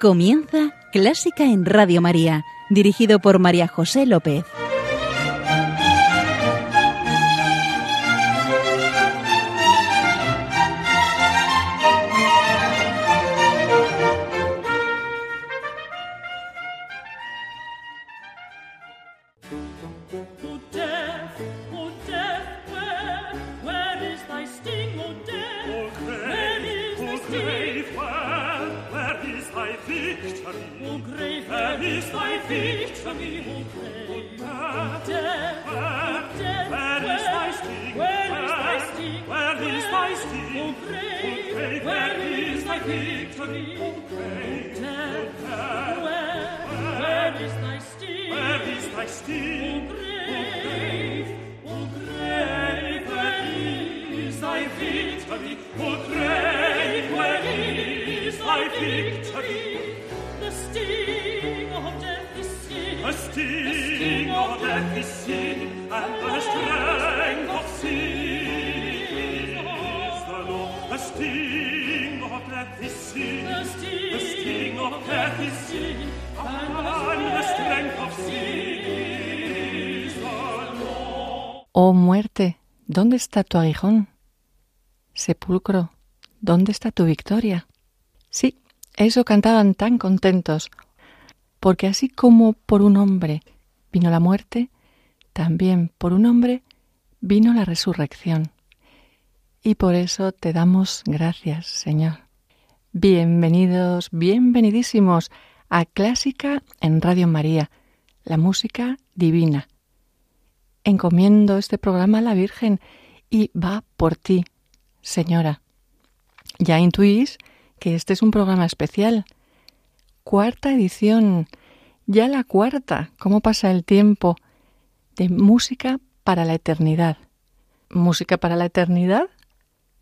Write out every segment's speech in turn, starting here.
Comienza Clásica en Radio María, dirigido por María José López. Está tu aguijón? Sepulcro, ¿dónde está tu victoria? Sí, eso cantaban tan contentos, porque así como por un hombre vino la muerte, también por un hombre vino la resurrección. Y por eso te damos gracias, Señor. Bienvenidos, bienvenidísimos a Clásica en Radio María, la música divina encomiendo este programa a la Virgen y va por ti, señora. Ya intuís que este es un programa especial. Cuarta edición, ya la cuarta, ¿cómo pasa el tiempo? De música para la eternidad. ¿Música para la eternidad?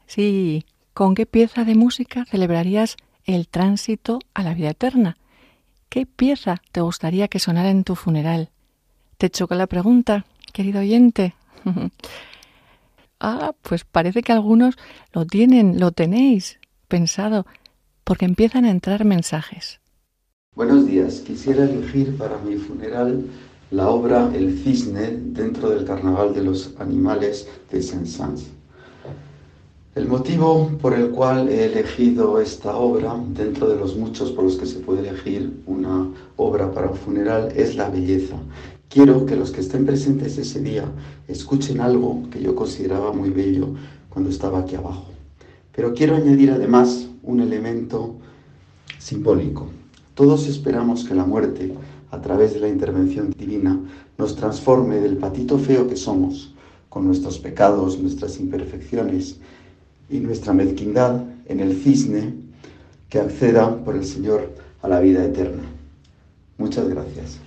Sí, ¿con qué pieza de música celebrarías el tránsito a la vida eterna? ¿Qué pieza te gustaría que sonara en tu funeral? ¿Te choca la pregunta? querido oyente? ah, pues parece que algunos lo tienen, lo tenéis pensado, porque empiezan a entrar mensajes. Buenos días, quisiera elegir para mi funeral la obra El cisne dentro del Carnaval de los Animales de Saint-Saëns. El motivo por el cual he elegido esta obra, dentro de los muchos por los que se puede elegir una obra para un funeral, es la belleza. Quiero que los que estén presentes ese día escuchen algo que yo consideraba muy bello cuando estaba aquí abajo. Pero quiero añadir además un elemento simbólico. Todos esperamos que la muerte, a través de la intervención divina, nos transforme del patito feo que somos, con nuestros pecados, nuestras imperfecciones y nuestra mezquindad, en el cisne que acceda por el Señor a la vida eterna. Muchas gracias.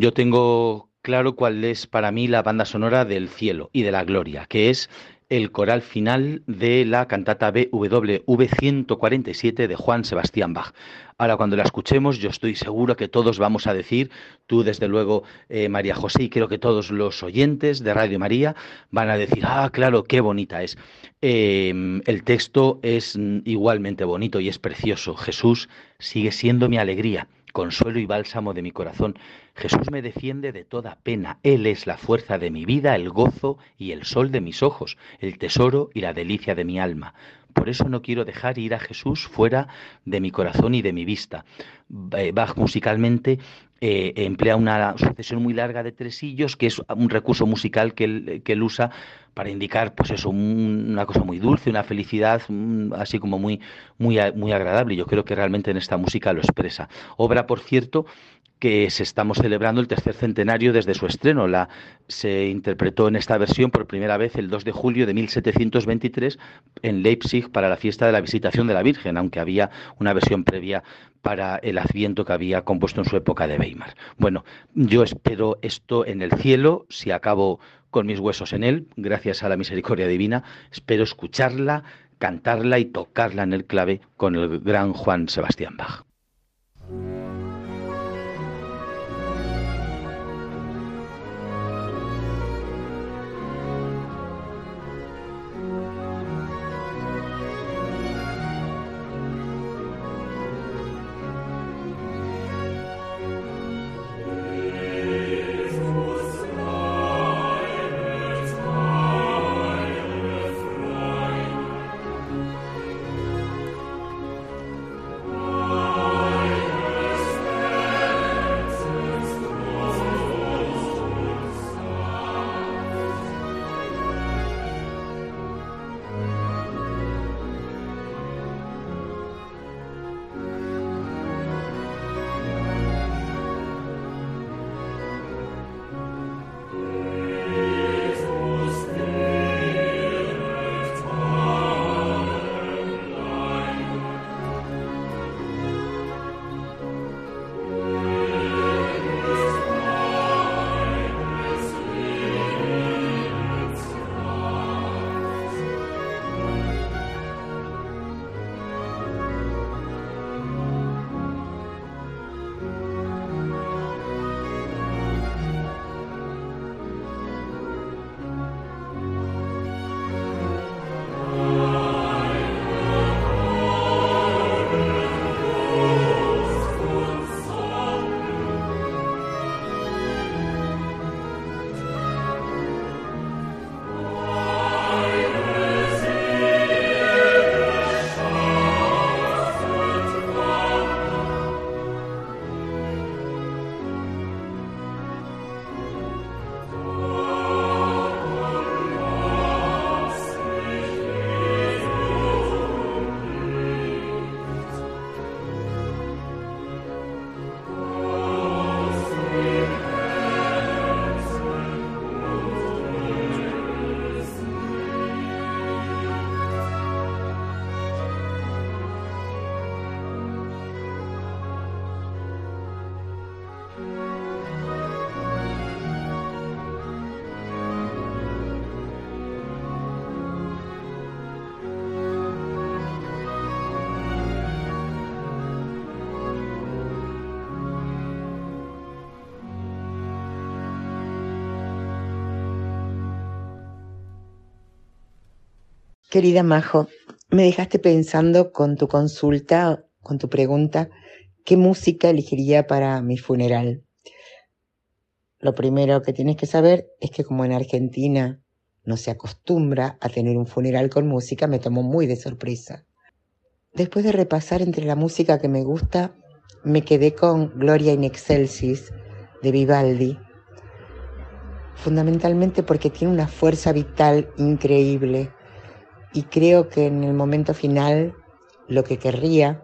Yo tengo claro cuál es para mí la banda sonora del cielo y de la gloria, que es el coral final de la cantata BWV 147 de Juan Sebastián Bach. Ahora, cuando la escuchemos, yo estoy seguro que todos vamos a decir, tú desde luego, eh, María José, y creo que todos los oyentes de Radio María van a decir, ah, claro, qué bonita es. Em, el texto es igualmente bonito y es precioso. Jesús sigue siendo mi alegría consuelo y bálsamo de mi corazón. Jesús me defiende de toda pena. Él es la fuerza de mi vida, el gozo y el sol de mis ojos, el tesoro y la delicia de mi alma. Por eso no quiero dejar ir a Jesús fuera de mi corazón y de mi vista. Eh, Bach musicalmente eh, emplea una sucesión muy larga de tresillos, que es un recurso musical que él, usa para indicar, pues eso, una cosa muy dulce, una felicidad así como muy, muy, muy agradable. Yo creo que realmente en esta música lo expresa. Obra, por cierto, que se estamos celebrando el tercer centenario desde su estreno. La, se interpretó en esta versión por primera vez el 2 de julio de 1723 en Leipzig para la fiesta de la visitación de la Virgen, aunque había una versión previa para el Adviento que había compuesto en su época de Weimar. Bueno, yo espero esto en el cielo, si acabo con mis huesos en él, gracias a la misericordia divina, espero escucharla, cantarla y tocarla en el clave con el gran Juan Sebastián Bach. Querida Majo, me dejaste pensando con tu consulta, con tu pregunta, ¿qué música elegiría para mi funeral? Lo primero que tienes que saber es que como en Argentina no se acostumbra a tener un funeral con música, me tomó muy de sorpresa. Después de repasar entre la música que me gusta, me quedé con Gloria in Excelsis de Vivaldi, fundamentalmente porque tiene una fuerza vital increíble y creo que en el momento final lo que querría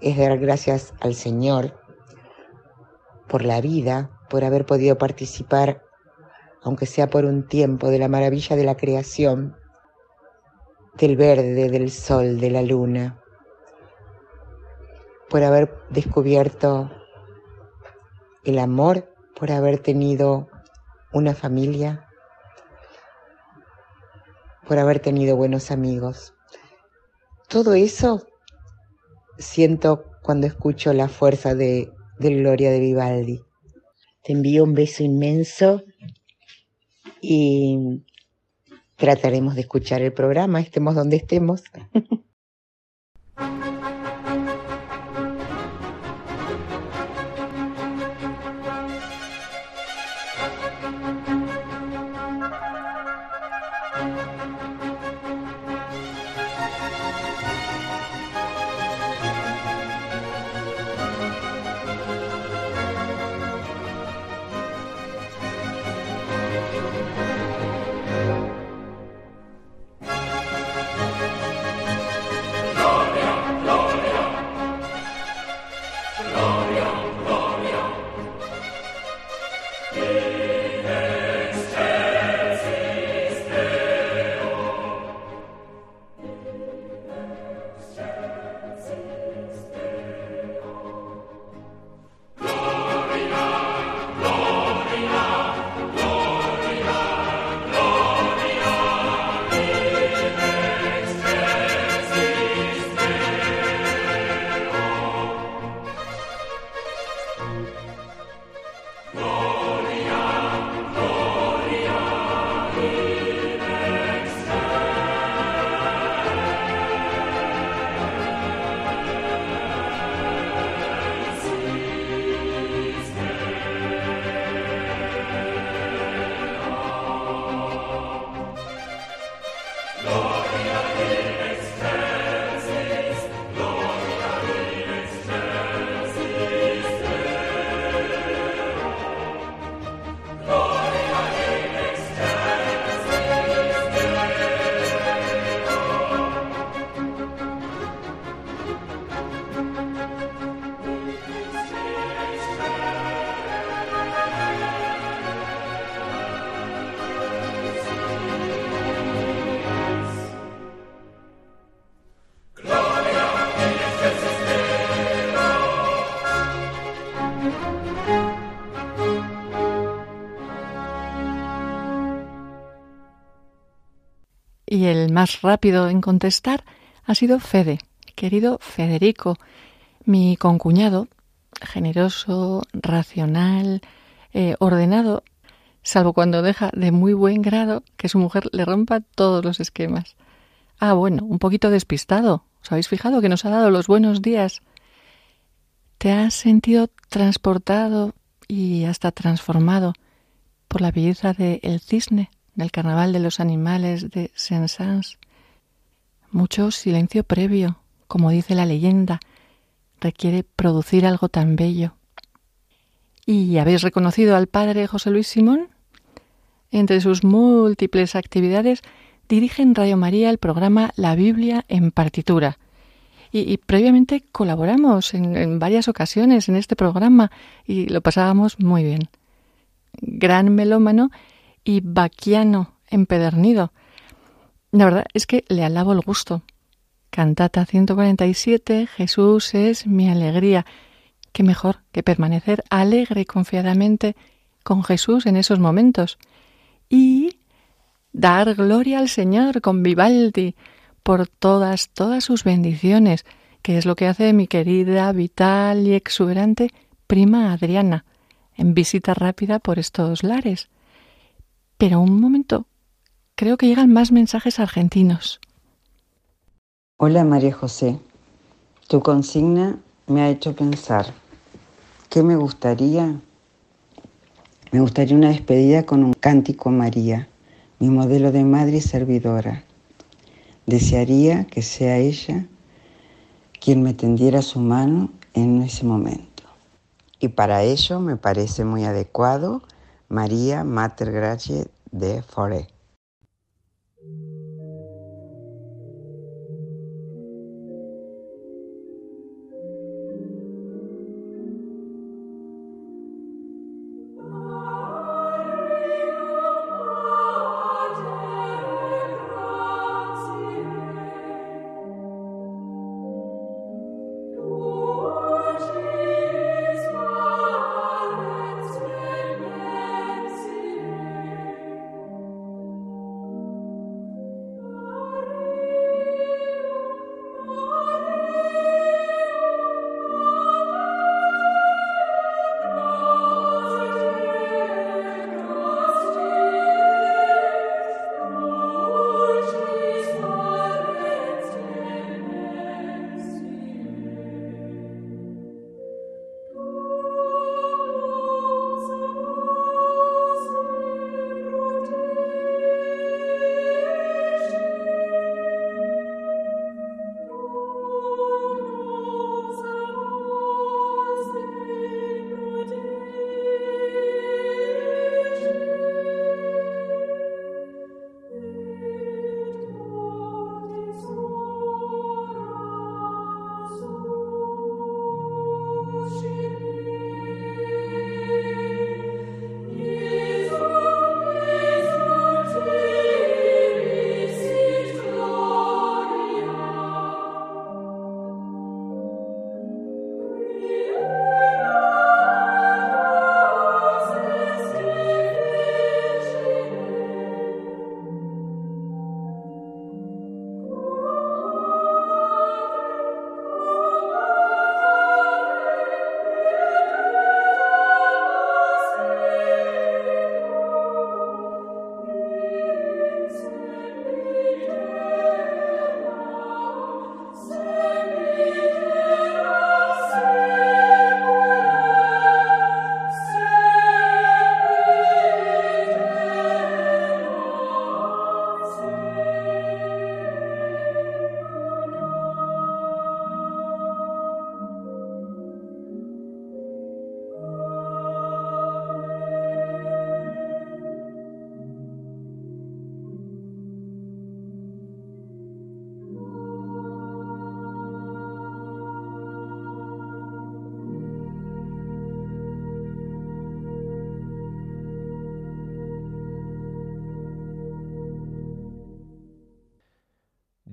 es dar gracias al Señor por la vida, por haber podido participar, aunque sea por un tiempo, de la maravilla de la creación, del verde, del sol, de la luna, por haber descubierto el amor por haber tenido una familia, por haber tenido buenos amigos. Todo eso siento cuando escucho la fuerza de, de Gloria de Vivaldi. Te envío un beso inmenso y trataremos de escuchar el programa, estemos donde estemos. y el más rápido en contestar ha sido Fede, querido Federico, mi concuñado, generoso, racional, eh, ordenado, salvo cuando deja de muy buen grado que su mujer le rompa todos los esquemas. Ah, bueno, un poquito despistado. ¿Os habéis fijado que nos ha dado los buenos días? ¿Te has sentido transportado y hasta transformado por la belleza de Cisne? Del Carnaval de los Animales de Saint-Saëns. Mucho silencio previo, como dice la leyenda, requiere producir algo tan bello. ¿Y habéis reconocido al padre José Luis Simón? Entre sus múltiples actividades dirige en Radio María el programa La Biblia en partitura. Y, previamente colaboramos en, en, varias ocasiones en este programa y lo pasábamos muy bien. Gran melómano y vaquiano empedernido. La verdad es que le alabo el gusto. Cantata 147, Jesús es mi alegría. Qué mejor que permanecer alegre y confiadamente con Jesús en esos momentos. Y dar gloria al Señor con Vivaldi por todas, todas sus bendiciones, que es lo que hace mi querida, vital y exuberante prima Adriana, en visita rápida por estos lares. Pero un momento, creo que llegan más mensajes argentinos. Hola María José, tu consigna me ha hecho pensar. ¿Qué me gustaría? Me gustaría una despedida con un cántico a María, mi modelo de madre y servidora. Desearía que sea ella quien me tendiera su mano en ese momento. Y para ello me parece muy adecuado María Mater Gracie de Forêt.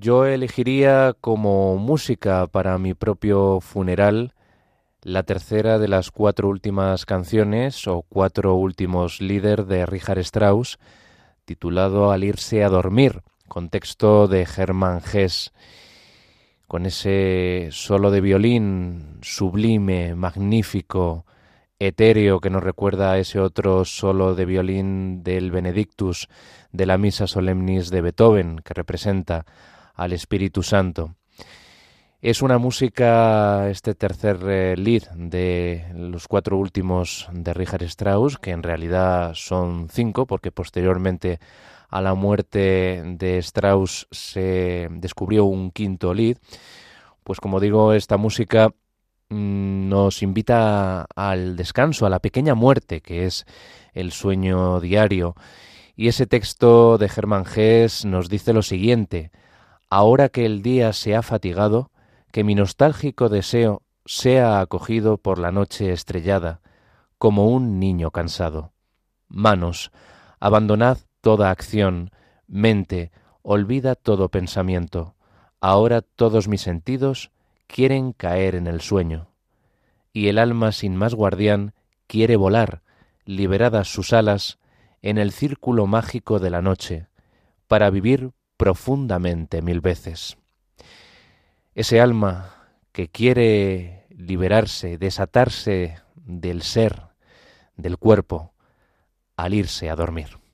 Yo elegiría como música para mi propio funeral la tercera de las cuatro últimas canciones o cuatro últimos líder de Richard Strauss, titulado Al irse a dormir, contexto de Hermann Hesse, con ese solo de violín sublime, magnífico, etéreo que nos recuerda a ese otro solo de violín del Benedictus de la Misa Solemnis de Beethoven, que representa al Espíritu Santo. Es una música, este tercer eh, lead de los cuatro últimos de Richard Strauss, que en realidad son cinco, porque posteriormente a la muerte de Strauss se descubrió un quinto lead. Pues como digo, esta música mm, nos invita al descanso, a la pequeña muerte que es el sueño diario. Y ese texto de Germán Hess nos dice lo siguiente, ahora que el día se ha fatigado, que mi nostálgico deseo sea acogido por la noche estrellada, como un niño cansado. Manos, abandonad toda acción, mente, olvida todo pensamiento. Ahora todos mis sentidos quieren caer en el sueño. Y el alma sin más guardián quiere volar, liberadas sus alas, en el círculo mágico de la noche, para vivir profundamente mil veces. Ese alma que quiere liberarse, desatarse del ser, del cuerpo, al irse a dormir.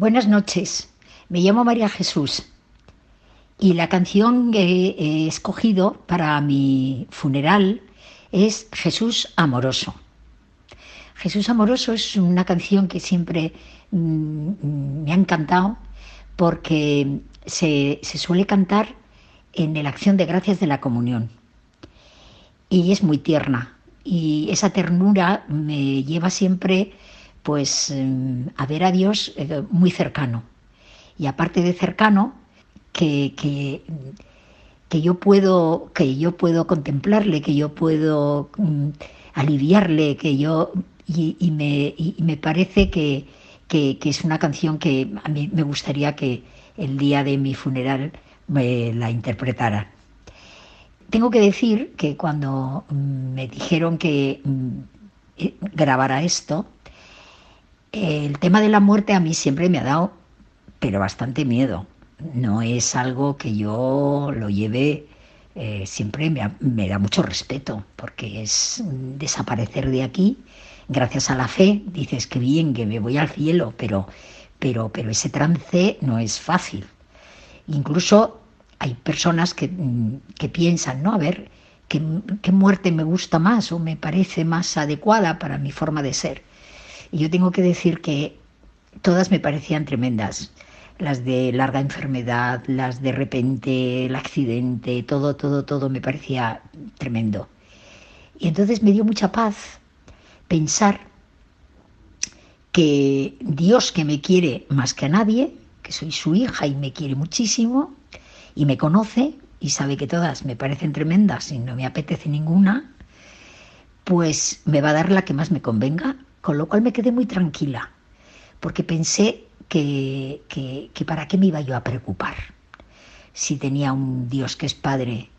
Buenas noches, me llamo María Jesús. Y la canción que he escogido para mi funeral es Jesús Amoroso. Jesús Amoroso es una canción que siempre mm, me ha encantado porque se, se suele cantar en la acción de gracias de la comunión. Y es muy tierna. Y esa ternura me lleva siempre pues em, a ver a Dios eh, muy cercano. Y aparte de cercano, que, que, yo puedo, que yo puedo contemplarle, que yo puedo mm, aliviarle, que yo y, me, me, parece que, que, es una canción que a mí me gustaría que el día de mi funeral me la interpretara. Tengo que decir que cuando mm, me dijeron que mm, eh, grabara esto, el tema de la muerte a mí siempre me ha dado, pero bastante miedo. No es algo que yo lo lleve, eh, siempre me, da mucho respeto, porque es desaparecer de aquí. Gracias a la fe, dices que bien, que me voy al cielo, pero, pero, pero ese trance no es fácil. Incluso hay personas que, que piensan, ¿no? A ver, ¿qué, ¿qué muerte me gusta más o me parece más adecuada para mi forma de ser? Y yo tengo que decir que todas me parecían tremendas. Las de larga enfermedad, las de repente, el accidente, todo, todo, todo me parecía tremendo. Y entonces me dio mucha paz pensar que Dios que me quiere más que a nadie, que soy su hija y me quiere muchísimo, y me conoce y sabe que todas me parecen tremendas y no me apetece ninguna, pues me va a dar la que más me convenga con lo cual me quedé muy tranquila, porque pensé que, que, para qué me iba yo a preocupar si tenía un Dios que es Padre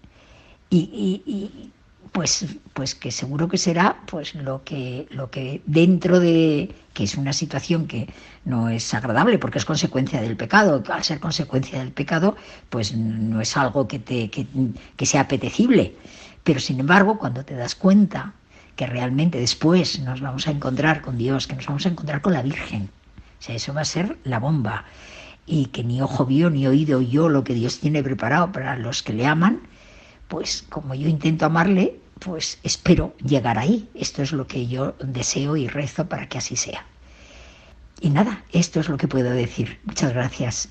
y, pues, pues que seguro que será pues lo que, lo que dentro de que es una situación que no es agradable porque es consecuencia del pecado, al ser consecuencia del pecado, pues no es algo que, te, que, que sea apetecible. Pero sin embargo, cuando te das cuenta que realmente después nos vamos a encontrar con Dios, que nos vamos a encontrar con la Virgen. O sea, eso va a ser la bomba. Y que ni ojo vio ni oído yo lo que Dios tiene preparado para los que le aman, pues como yo intento amarle, pues espero llegar ahí. Esto es lo que yo deseo y rezo para que así sea. Y nada, esto es lo que puedo decir. Muchas gracias.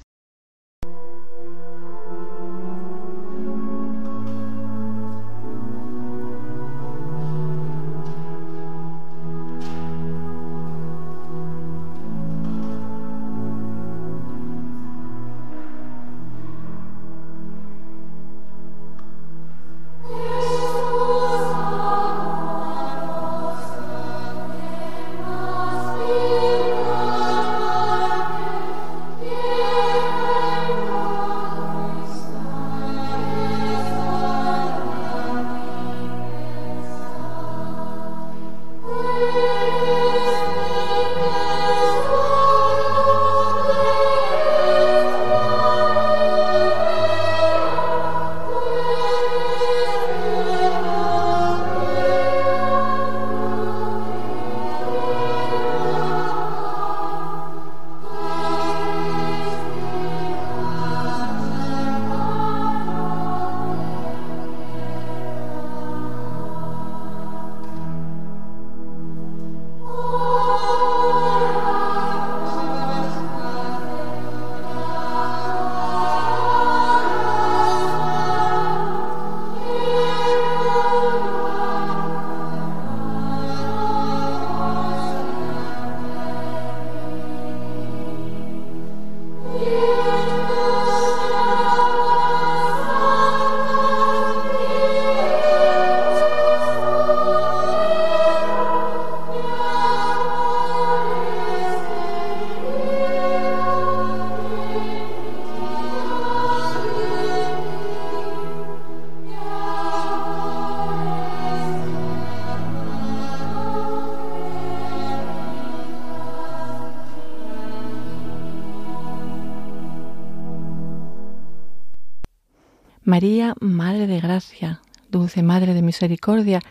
María, Madre de Gracia, Dulce Madre de Misericordia,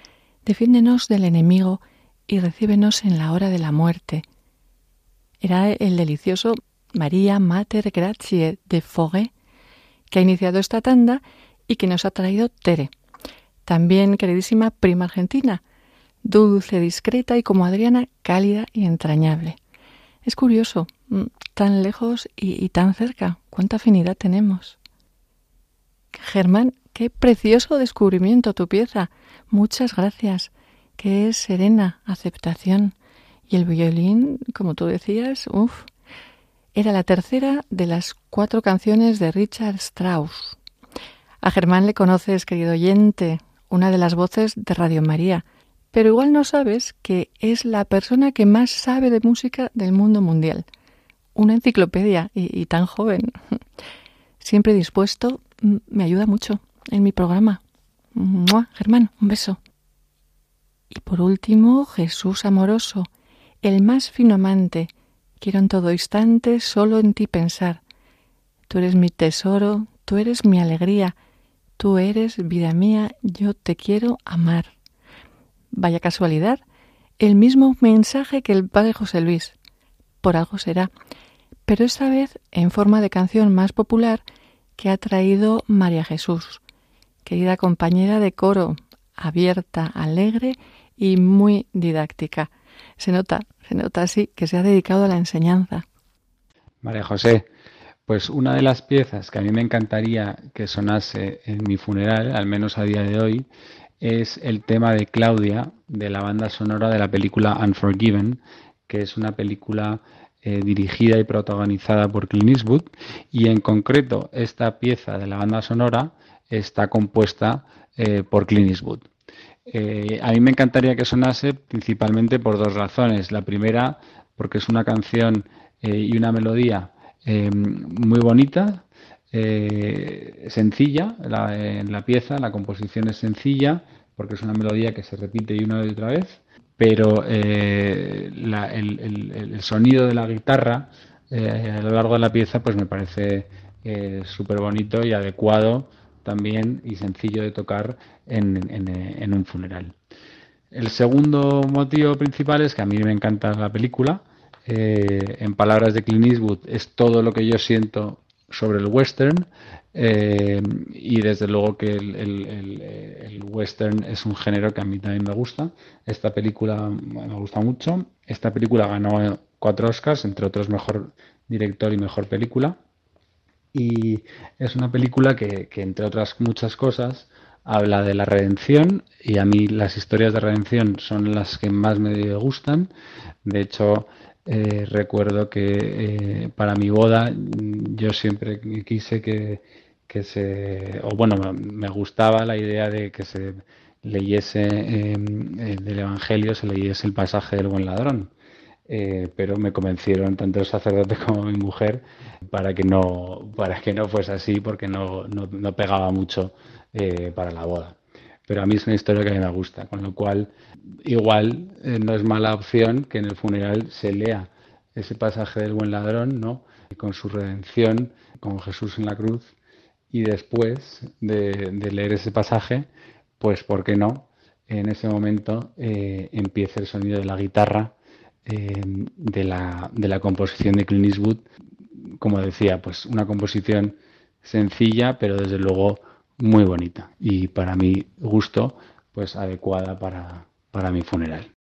defiéndenos del enemigo y recíbenos en la hora de la muerte. Era el delicioso María Mater Grazie de Fogue, que ha iniciado esta tanda y que nos ha traído Tere. También queridísima prima argentina, dulce, discreta y como Adriana, cálida y entrañable. Es curioso, mm, tan lejos y tan cerca, cuánta afinidad tenemos. Germán, qué precioso descubrimiento tu pieza. Muchas gracias. Qué serena aceptación. Y el violín, como tú decías, uff, era la tercera de las cuatro canciones de Richard Strauss. A Germán le conoces, querido oyente, una de las voces de Radio María, pero igual no sabes que es la persona que más sabe de música del mundo mundial. Una enciclopedia y, tan joven. Siempre dispuesto, me ayuda mucho en mi programa. Germán, un beso. Y por último, Jesús amoroso, el más fino amante. Quiero en todo instante solo en ti pensar. Tú eres mi tesoro, tú eres mi alegría, tú eres vida mía, yo te quiero amar. Vaya casualidad, el mismo mensaje que el padre José Luis. Por algo será, pero esta vez en forma de canción más popular que ha traído María Jesús, querida compañera de coro, abierta, alegre y muy didáctica. Se nota, se nota así que se ha dedicado a la enseñanza. María José, pues una de las piezas que a mí me encantaría que sonase en mi funeral, al menos a día de hoy, es el tema de Claudia de la banda sonora de la película Unforgiven, que es una película eh, dirigida y protagonizada por Clint Eastwood y en concreto esta pieza de la banda sonora está compuesta eh, por Clint Eastwood. Eh, a mí me encantaría que sonase principalmente por dos razones. La primera, porque es una canción y una melodía muy bonita, sencilla, en la pieza, la composición es sencilla, porque es una melodía que se repite una y otra vez, pero el, el, sonido de la guitarra a lo largo de la pieza pues me parece súper bonito y adecuado también y sencillo de tocar en, un funeral. El segundo motivo principal es que a mí me encanta la película. Eh, en palabras de Clint Eastwood, es todo lo que yo siento sobre el western. Eh, y desde luego que el, western es un género que a mí también me gusta. Esta película me gusta mucho. Esta película ganó cuatro Oscars, entre otros mejor director y mejor película. Y es una película que, que entre otras muchas cosas, habla de la redención y a mí las historias de redención son las que más me gustan. De hecho, eh, recuerdo que eh, para mi boda yo siempre quise que, que, se, o bueno, me gustaba la idea de que se leyese em, eh, del Evangelio, se leyese el pasaje del buen ladrón. pero me convencieron tanto el sacerdote como mi mujer para que no para que no fuese así porque no, no, no pegaba mucho eh, para la boda. Pero a mí es una historia que a mí me gusta, con lo cual igual eh, no es mala opción que en el funeral se lea ese pasaje del buen ladrón, ¿no? Con su redención, con Jesús en la cruz, y después de, leer ese pasaje, pues, ¿por qué no? En ese momento eh, empieza el sonido de la guitarra de, la, de la composición de Clint Eastwood. Como decía, pues una composición sencilla, pero desde luego muy bonita y para mi gusto pues adecuada para, para mi funeral.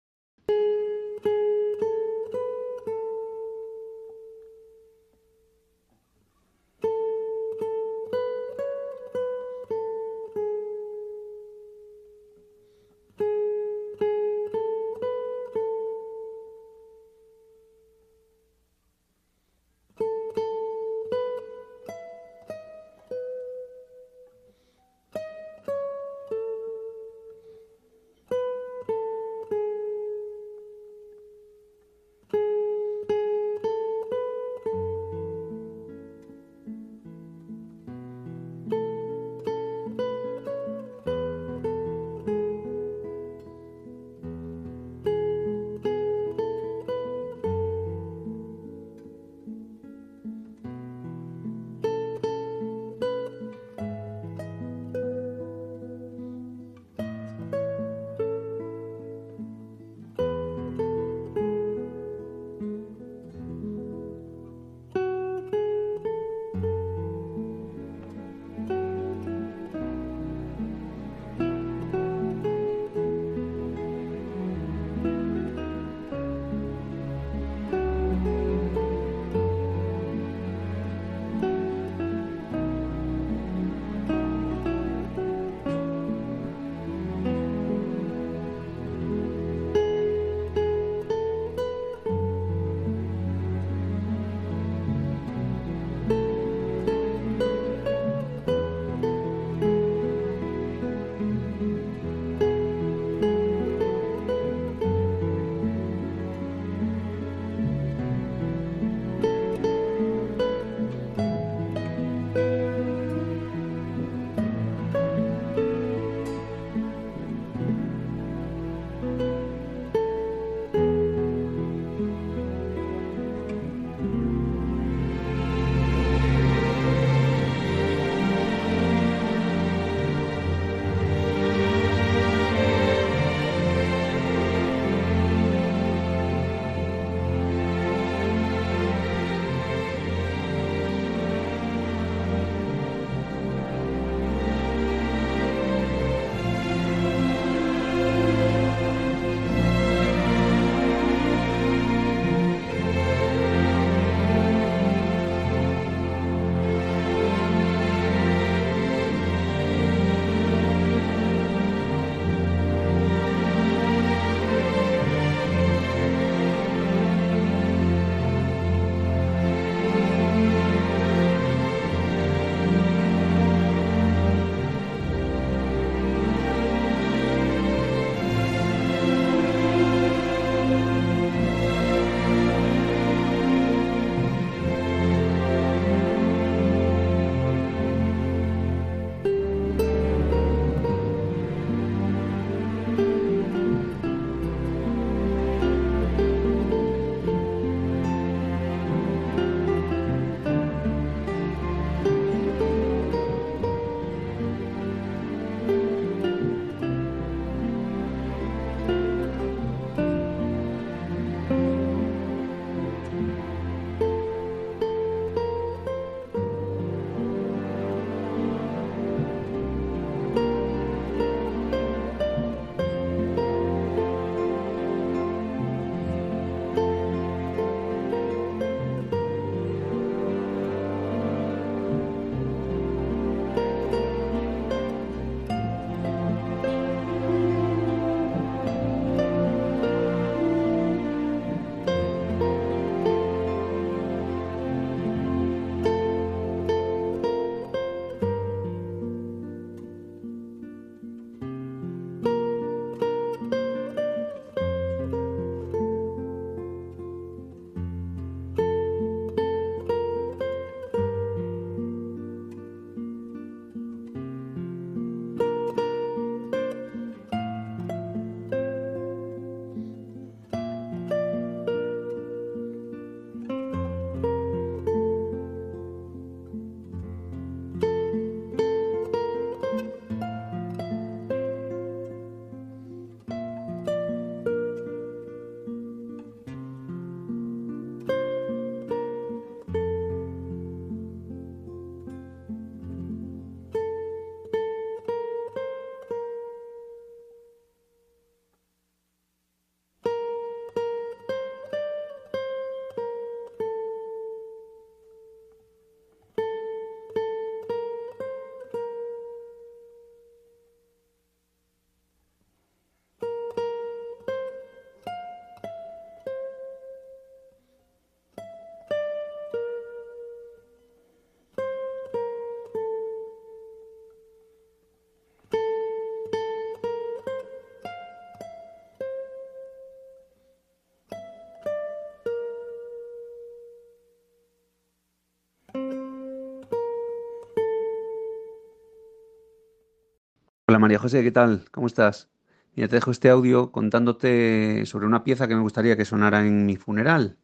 María José, ¿qué tal? ¿Cómo estás? Mira, te dejo este audio contándote sobre una pieza que me gustaría que sonara en mi funeral.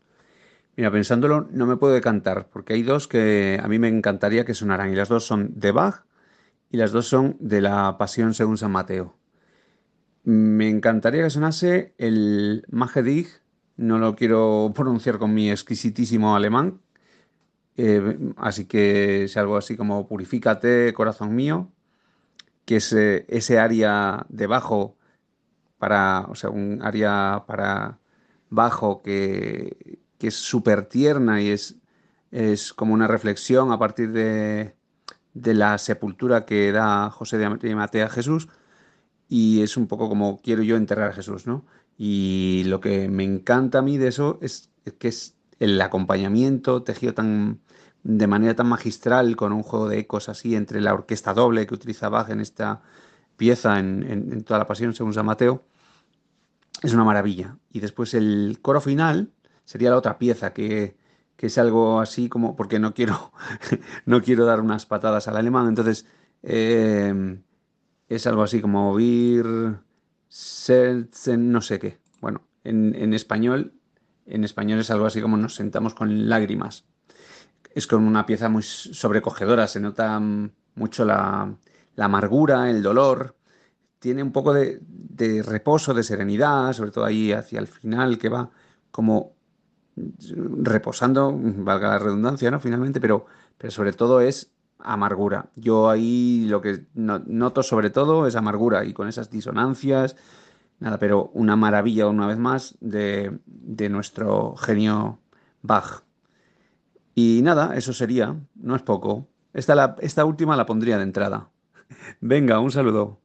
Mira, pensándolo, no me puedo decantar, porque hay dos que a mí me encantaría que sonaran, y las dos son de Bach y las dos son de la Pasión según San Mateo. Me encantaría que sonase el Magedig, no lo quiero pronunciar con mi exquisitísimo alemán, eh, así que es algo así como Purifícate, corazón mío, que es ese área de bajo para, o sea, un área para bajo que, que es súper tierna y es, es como una reflexión a partir de, de la sepultura que da José de Matea a Jesús y es un poco como quiero yo enterrar a Jesús, ¿no? Y lo que me encanta a mí de eso es que es el acompañamiento tejido tan de manera tan magistral con un juego de ecos así entre la orquesta doble que utiliza Bach en esta pieza en, en toda la pasión según San Mateo es una maravilla y después el coro final sería la otra pieza que, es algo así como, porque no quiero, no quiero dar unas patadas al alemán, entonces eh, es algo así como oír, no sé qué. Bueno, en, español, en español es algo así como nos sentamos con lágrimas. Es con una pieza muy sobrecogedora, se nota mucho la, amargura, el dolor, tiene un poco de, de, reposo, de serenidad, sobre todo ahí hacia el final, que va como reposando, valga la redundancia, ¿no? Finalmente, pero, pero sobre todo es amargura. Yo ahí lo que noto sobre todo es amargura y con esas disonancias, nada, pero una maravilla una vez más de, de nuestro genio Bach. Y nada, eso sería, no es poco. Esta, esta última la pondría de entrada. Venga, un saludo.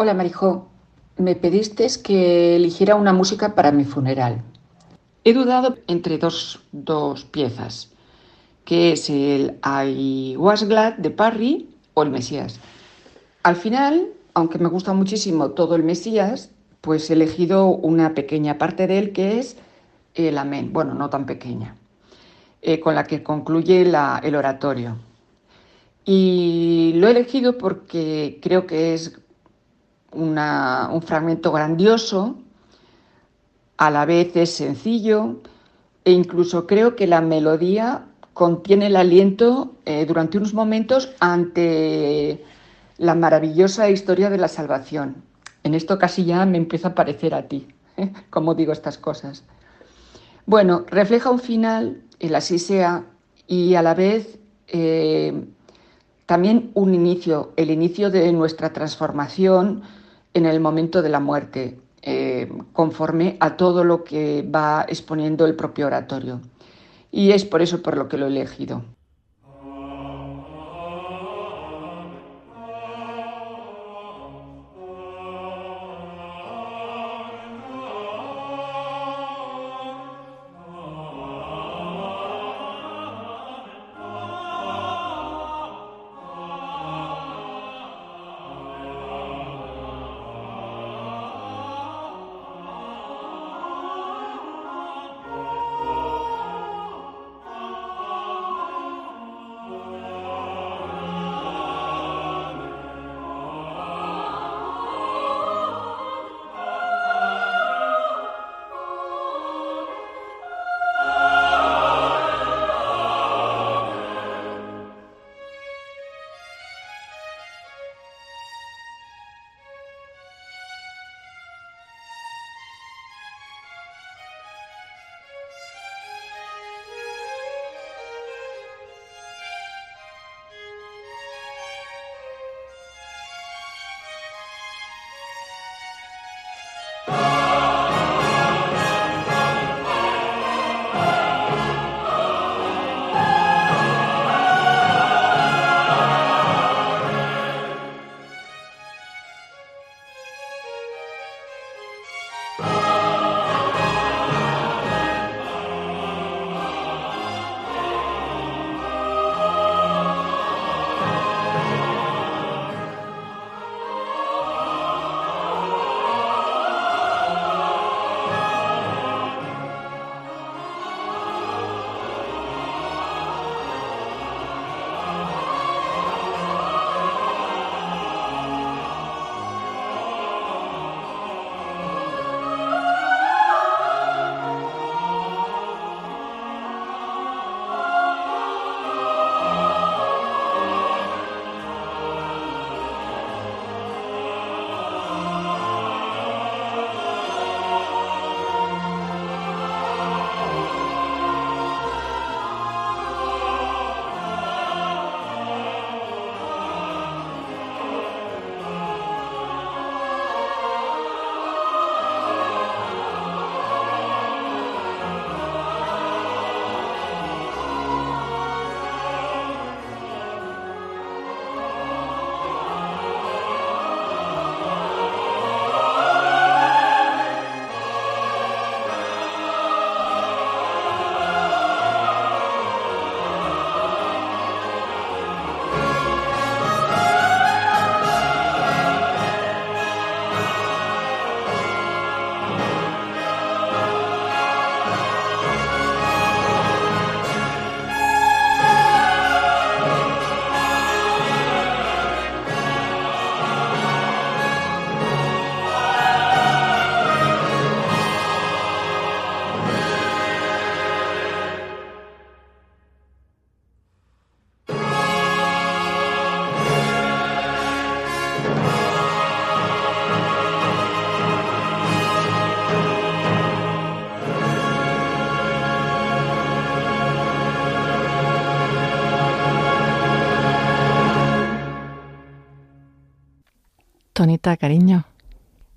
Hola Marijó, me pediste que eligiera una música para mi funeral. He dudado entre dos, dos piezas, que es el I Was Glad de Parry o el Mesías. Al final, aunque me gusta muchísimo todo el Mesías, pues he elegido una pequeña parte de él que es el Amén, bueno, no tan pequeña, eh, con la que concluye el oratorio. Y lo he elegido porque creo que es un fragmento grandioso, a la vez es sencillo e incluso creo que la melodía contiene el aliento eh, durante unos momentos ante la maravillosa historia de la salvación. En esto casi ya me empieza a parecer a ti, como digo estas cosas. Bueno, refleja un final, el así sea, y a la vez eh, también un inicio, el inicio de nuestra transformación en el momento de la muerte, eh, conforme a todo lo que va exponiendo el propio oratorio. Y es por eso por lo que lo he elegido. Tonita, cariño,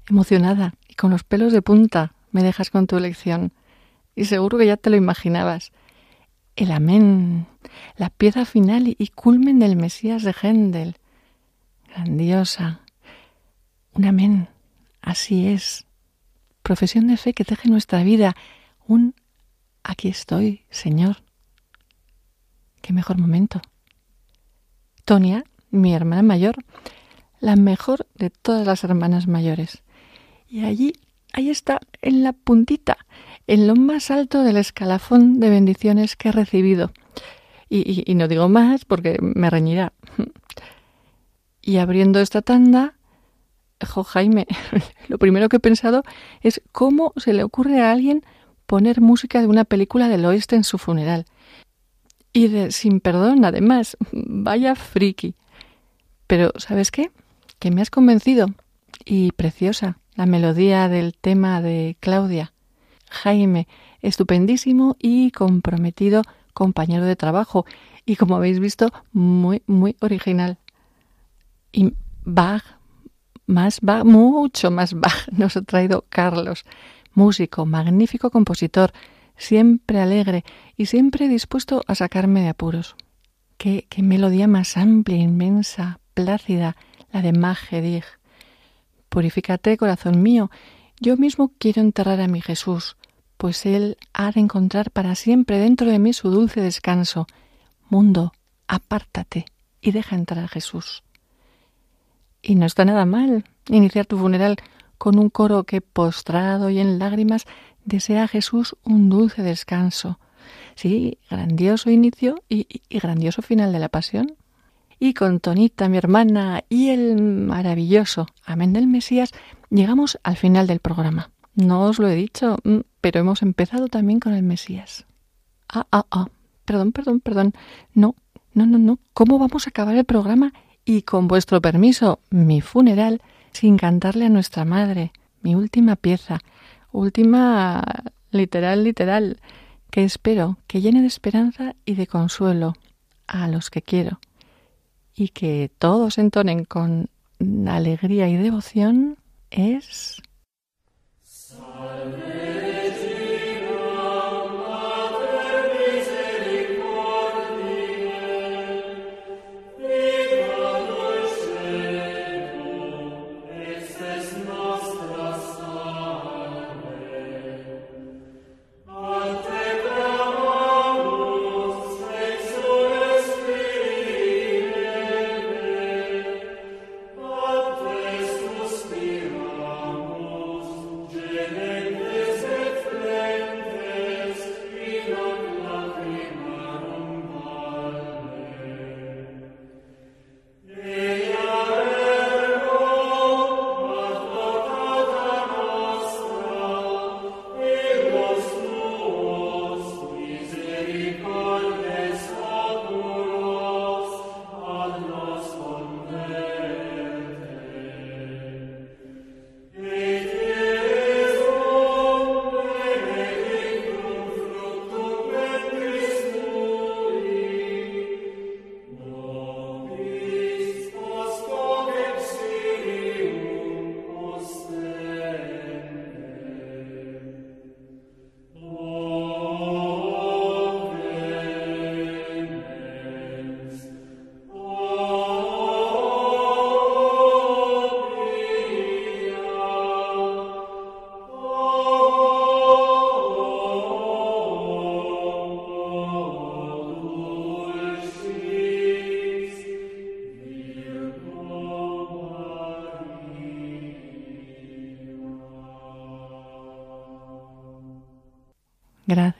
emocionada y con los pelos de punta me dejas con tu elección. Y seguro que ya te lo imaginabas. El amén, la pieza final y culmen del Mesías de Händel. Grandiosa. Un amén. Así es. Profesión de fe que teje nuestra vida. Un aquí estoy, Señor. Qué mejor momento. Tonia, mi hermana mayor, la mejor de todas las hermanas mayores. Y allí, ahí está, en la puntita, en lo más alto del escalafón de bendiciones que he recibido. Y, no digo más porque me reñirá. Y abriendo esta tanda, jo Jaime, lo primero que he pensado es cómo se le ocurre a alguien poner música de una película del oeste en su funeral. Y de sin perdón, además, vaya friki. Pero, ¿sabes qué? Que me has convencido. Y preciosa, la melodía del tema de Claudia. Jaime, estupendísimo y comprometido compañero de trabajo y como habéis visto, muy, muy original. Y Bach, más Bach, mucho más Bach nos ha traído Carlos, músico, magnífico compositor, siempre alegre y siempre dispuesto a sacarme de apuros. Qué, qué melodía más amplia, inmensa, plácida, la de Magedig. Purifícate, corazón mío, yo mismo quiero enterrar a mi Jesús, pues Él ha de encontrar para siempre dentro de mí su dulce descanso. Mundo, apártate y deja entrar a Jesús. Y no está nada mal iniciar tu funeral con un coro que, postrado y en lágrimas, desea a Jesús un dulce descanso. Sí, grandioso inicio y, y, grandioso final de la pasión. Y con Tonita, mi hermana, y el maravilloso Amén del Mesías, llegamos al final del programa. No os lo he dicho, mm, pero hemos empezado también con el Mesías. Ah, ah, ah. Perdón, perdón, perdón. No, no, no, no. ¿Cómo vamos a acabar el programa y con vuestro permiso, mi funeral, sin cantarle a nuestra madre, mi última pieza, última literal, literal, que espero que llene de esperanza y de consuelo a los que quiero y que todos entonen con alegría y devoción es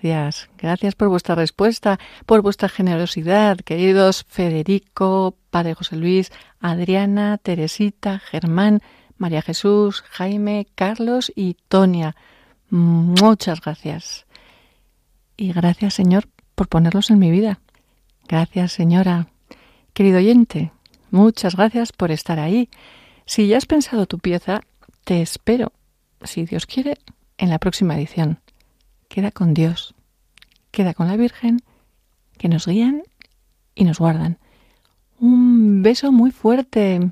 Gracias, gracias por vuestra respuesta, por vuestra generosidad, queridos Federico, Padre José Luis, Adriana, Teresita, Germán, María Jesús, Jaime, Carlos y Tonia. Muchas gracias. Y gracias, Señor, por ponerlos en mi vida. Gracias, señora. Querido oyente, muchas gracias por estar ahí. Si ya has pensado tu pieza, te espero, si Dios quiere, en la próxima edición queda con Dios, queda con la Virgen, que nos guían y nos guardan. Un beso muy fuerte.